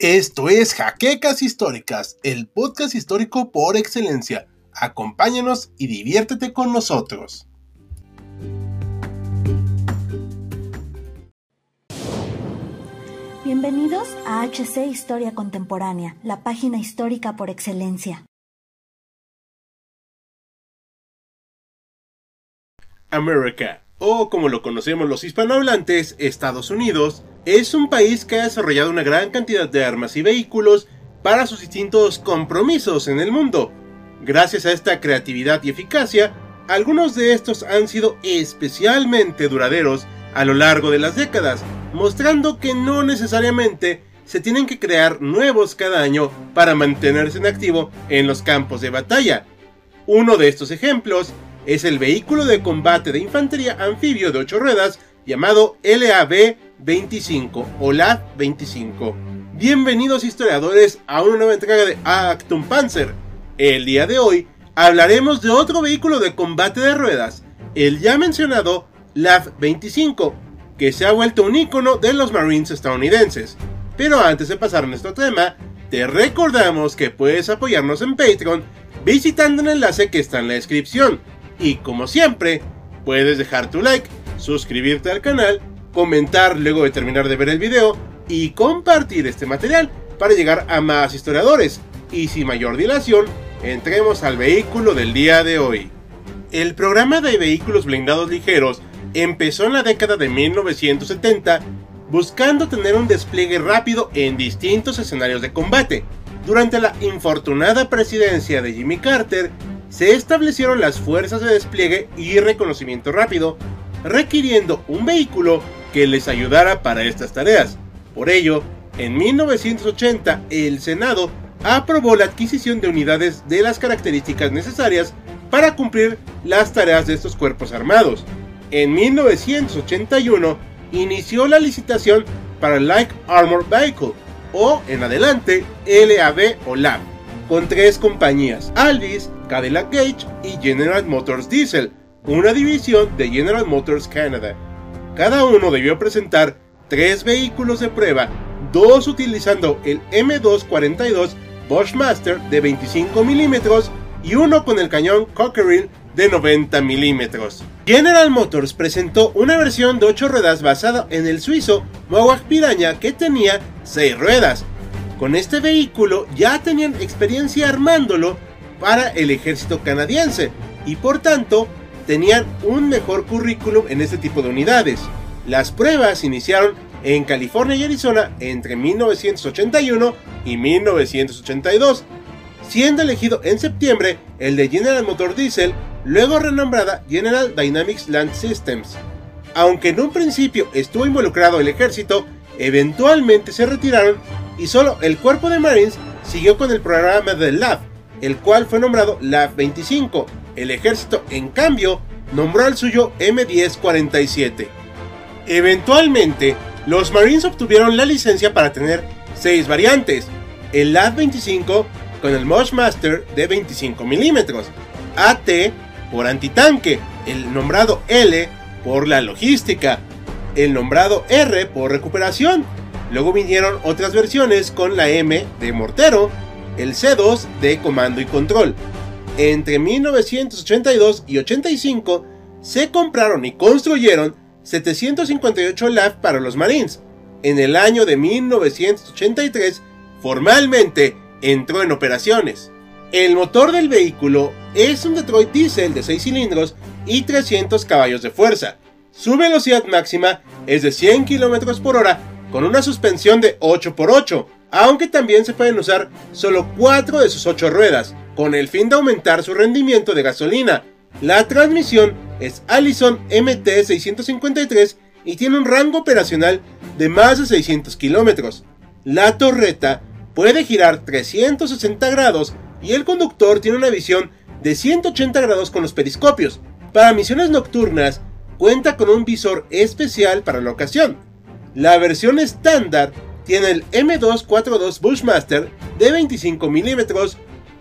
Esto es Jaquecas Históricas, el podcast histórico por excelencia. Acompáñanos y diviértete con nosotros. Bienvenidos a HC Historia Contemporánea, la página histórica por excelencia. América, o como lo conocemos los hispanohablantes, Estados Unidos, es un país que ha desarrollado una gran cantidad de armas y vehículos para sus distintos compromisos en el mundo. Gracias a esta creatividad y eficacia, algunos de estos han sido especialmente duraderos a lo largo de las décadas, mostrando que no necesariamente se tienen que crear nuevos cada año para mantenerse en activo en los campos de batalla. Uno de estos ejemplos es el vehículo de combate de infantería anfibio de 8 ruedas llamado LAB-25 o LAB-25. Bienvenidos historiadores a una nueva entrega de Actum Panzer. El día de hoy hablaremos de otro vehículo de combate de ruedas, el ya mencionado LAB-25, que se ha vuelto un icono de los Marines estadounidenses. Pero antes de pasar a nuestro tema, te recordamos que puedes apoyarnos en Patreon visitando el enlace que está en la descripción. Y como siempre, puedes dejar tu like, suscribirte al canal, comentar luego de terminar de ver el video y compartir este material para llegar a más historiadores. Y sin mayor dilación, entremos al vehículo del día de hoy. El programa de vehículos blindados ligeros empezó en la década de 1970 buscando tener un despliegue rápido en distintos escenarios de combate. Durante la infortunada presidencia de Jimmy Carter, se establecieron las fuerzas de despliegue y reconocimiento rápido, requiriendo un vehículo que les ayudara para estas tareas. Por ello, en 1980 el Senado aprobó la adquisición de unidades de las características necesarias para cumplir las tareas de estos cuerpos armados. En 1981 inició la licitación para Light Armor Vehicle, o en adelante LAV o con tres compañías, Alvis, Cadillac Gage y General Motors Diesel, una división de General Motors Canada. Cada uno debió presentar tres vehículos de prueba, dos utilizando el M242 Bushmaster de 25 milímetros y uno con el cañón Cockerill de 90 milímetros. General Motors presentó una versión de 8 ruedas basada en el suizo Mohawk Piraña que tenía 6 ruedas. Con este vehículo ya tenían experiencia armándolo para el ejército canadiense y por tanto tenían un mejor currículum en este tipo de unidades. Las pruebas iniciaron en California y Arizona entre 1981 y 1982, siendo elegido en septiembre el de General Motor Diesel, luego renombrada General Dynamics Land Systems. Aunque en un principio estuvo involucrado el ejército, eventualmente se retiraron y solo el cuerpo de Marines siguió con el programa del LAB, el cual fue nombrado LAV 25. El ejército, en cambio, nombró al suyo M1047. Eventualmente, los Marines obtuvieron la licencia para tener 6 variantes. El LAV 25 con el Moshmaster de 25 milímetros, AT por antitanque, el nombrado L por la logística, el nombrado R por recuperación. Luego vinieron otras versiones con la M de mortero el C2 de comando y control. Entre 1982 y 85 se compraron y construyeron 758 LAV para los Marines. En el año de 1983 formalmente entró en operaciones. El motor del vehículo es un Detroit Diesel de 6 cilindros y 300 caballos de fuerza. Su velocidad máxima es de 100 km por hora con una suspensión de 8x8 aunque también se pueden usar solo 4 de sus 8 ruedas, con el fin de aumentar su rendimiento de gasolina. La transmisión es Allison MT653 y tiene un rango operacional de más de 600 kilómetros. La torreta puede girar 360 grados y el conductor tiene una visión de 180 grados con los periscopios. Para misiones nocturnas, cuenta con un visor especial para la ocasión. La versión estándar tiene el M242 Bushmaster de 25 milímetros,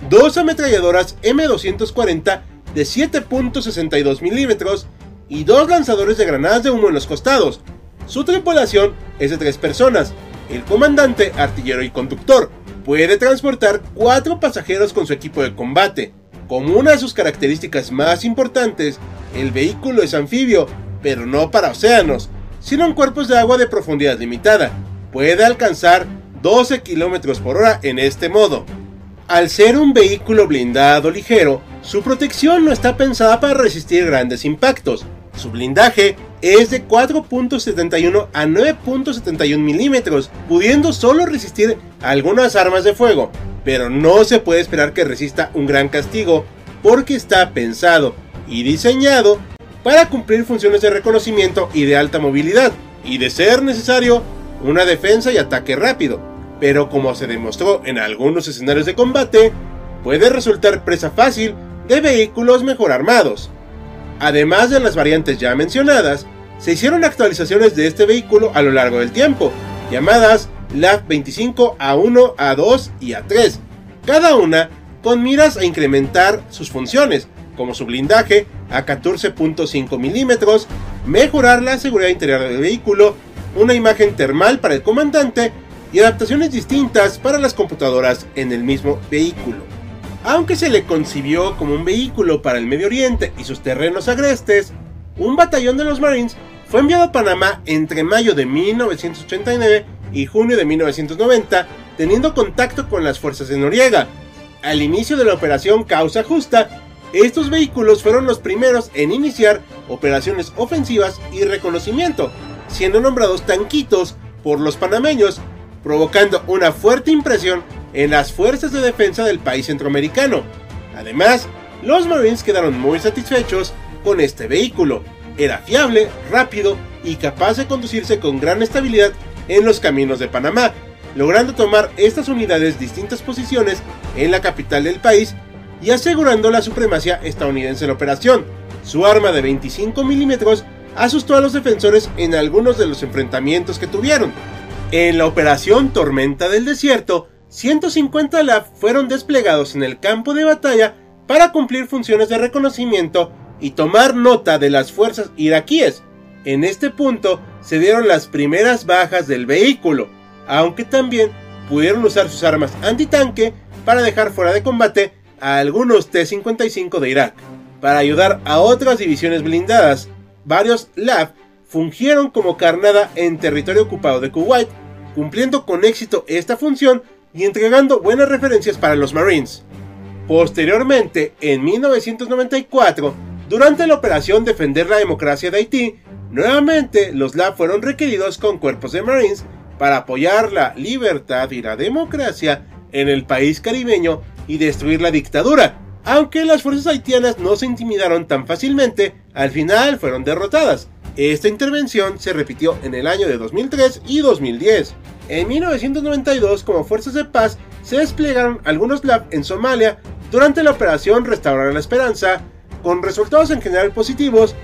dos ametralladoras M240 de 7.62 milímetros y dos lanzadores de granadas de humo en los costados. Su tripulación es de tres personas, el comandante, artillero y conductor. Puede transportar cuatro pasajeros con su equipo de combate. Como una de sus características más importantes, el vehículo es anfibio, pero no para océanos, sino en cuerpos de agua de profundidad limitada. Puede alcanzar 12 km por hora en este modo. Al ser un vehículo blindado ligero, su protección no está pensada para resistir grandes impactos. Su blindaje es de 4.71 a 9.71 milímetros, pudiendo solo resistir algunas armas de fuego, pero no se puede esperar que resista un gran castigo porque está pensado y diseñado para cumplir funciones de reconocimiento y de alta movilidad, y de ser necesario, una defensa y ataque rápido. Pero como se demostró en algunos escenarios de combate, puede resultar presa fácil de vehículos mejor armados. Además de las variantes ya mencionadas, se hicieron actualizaciones de este vehículo a lo largo del tiempo, llamadas LAV 25 A1, A2 y A3, cada una con miras a incrementar sus funciones, como su blindaje a 14.5 milímetros, mejorar la seguridad interior del vehículo, una imagen termal para el comandante y adaptaciones distintas para las computadoras en el mismo vehículo. Aunque se le concibió como un vehículo para el Medio Oriente y sus terrenos agrestes, un batallón de los Marines fue enviado a Panamá entre mayo de 1989 y junio de 1990, teniendo contacto con las fuerzas de Noriega. Al inicio de la operación Causa Justa, estos vehículos fueron los primeros en iniciar operaciones ofensivas y reconocimiento, siendo nombrados tanquitos por los panameños, provocando una fuerte impresión en las fuerzas de defensa del país centroamericano. Además, los Marines quedaron muy satisfechos con este vehículo. Era fiable, rápido y capaz de conducirse con gran estabilidad en los caminos de Panamá, logrando tomar estas unidades distintas posiciones en la capital del país y asegurando la supremacía estadounidense en la operación. Su arma de 25 milímetros asustó a los defensores en algunos de los enfrentamientos que tuvieron. En la operación Tormenta del Desierto, 150 LAF fueron desplegados en el campo de batalla para cumplir funciones de reconocimiento y tomar nota de las fuerzas iraquíes. En este punto se dieron las primeras bajas del vehículo, aunque también pudieron usar sus armas antitanque para dejar fuera de combate a algunos T-55 de Irak. Para ayudar a otras divisiones blindadas, varios LAV fungieron como carnada en territorio ocupado de Kuwait, cumpliendo con éxito esta función y entregando buenas referencias para los Marines. Posteriormente, en 1994, durante la operación Defender la Democracia de Haití, nuevamente los LAV fueron requeridos con cuerpos de Marines para apoyar la libertad y la democracia en el país caribeño y destruir la dictadura. Aunque las fuerzas haitianas no se intimidaron tan fácilmente, al final fueron derrotadas. Esta intervención se repitió en el año de 2003 y 2010. En 1992, como fuerzas de paz, se desplegaron algunos LAB en Somalia durante la operación Restaurar la Esperanza, con resultados en general positivos,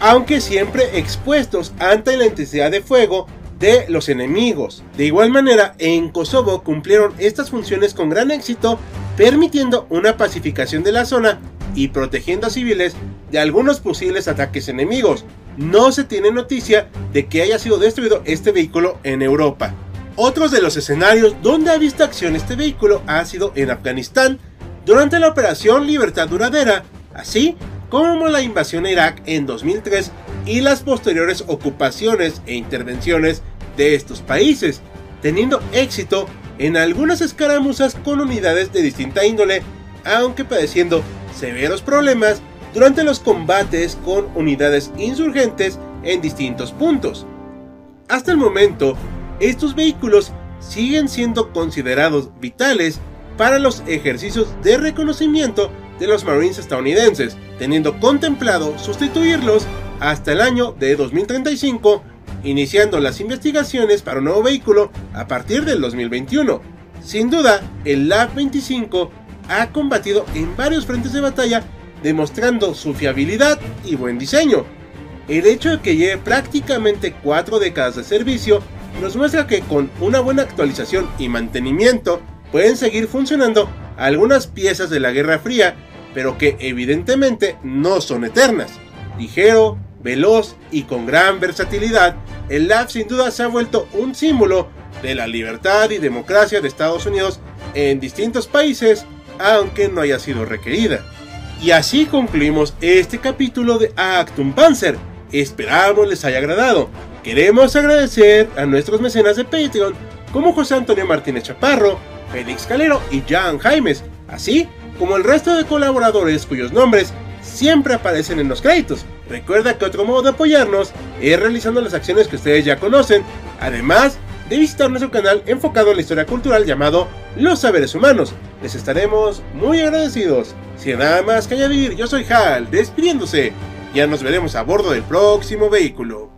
aunque siempre expuestos ante la intensidad de fuego de los enemigos. De igual manera, en Kosovo cumplieron estas funciones con gran éxito permitiendo una pacificación de la zona y protegiendo a civiles de algunos posibles ataques enemigos. No se tiene noticia de que haya sido destruido este vehículo en Europa. Otros de los escenarios donde ha visto acción este vehículo ha sido en Afganistán durante la operación Libertad Duradera, así como la invasión a Irak en 2003 y las posteriores ocupaciones e intervenciones de estos países, teniendo éxito en algunas escaramuzas con unidades de distinta índole, aunque padeciendo severos problemas durante los combates con unidades insurgentes en distintos puntos. Hasta el momento, estos vehículos siguen siendo considerados vitales para los ejercicios de reconocimiento de los Marines estadounidenses, teniendo contemplado sustituirlos hasta el año de 2035 iniciando las investigaciones para un nuevo vehículo a partir del 2021. Sin duda, el LAV-25 ha combatido en varios frentes de batalla, demostrando su fiabilidad y buen diseño. El hecho de que lleve prácticamente 4 décadas de servicio nos muestra que con una buena actualización y mantenimiento pueden seguir funcionando algunas piezas de la Guerra Fría, pero que evidentemente no son eternas. Ligero, veloz y con gran versatilidad, el LAV sin duda se ha vuelto un símbolo de la libertad y democracia de Estados Unidos en distintos países, aunque no haya sido requerida. Y así concluimos este capítulo de Actum Panzer. Esperamos les haya agradado. Queremos agradecer a nuestros mecenas de Patreon como José Antonio Martínez Chaparro, Félix Calero y Jan Jaimes, así como el resto de colaboradores cuyos nombres siempre aparecen en los créditos. Recuerda que otro modo de apoyarnos es realizando las acciones que ustedes ya conocen, además de visitar nuestro canal enfocado en la historia cultural llamado Los Saberes Humanos. Les estaremos muy agradecidos. Sin nada más que añadir, yo soy Hal, despidiéndose. Ya nos veremos a bordo del próximo vehículo.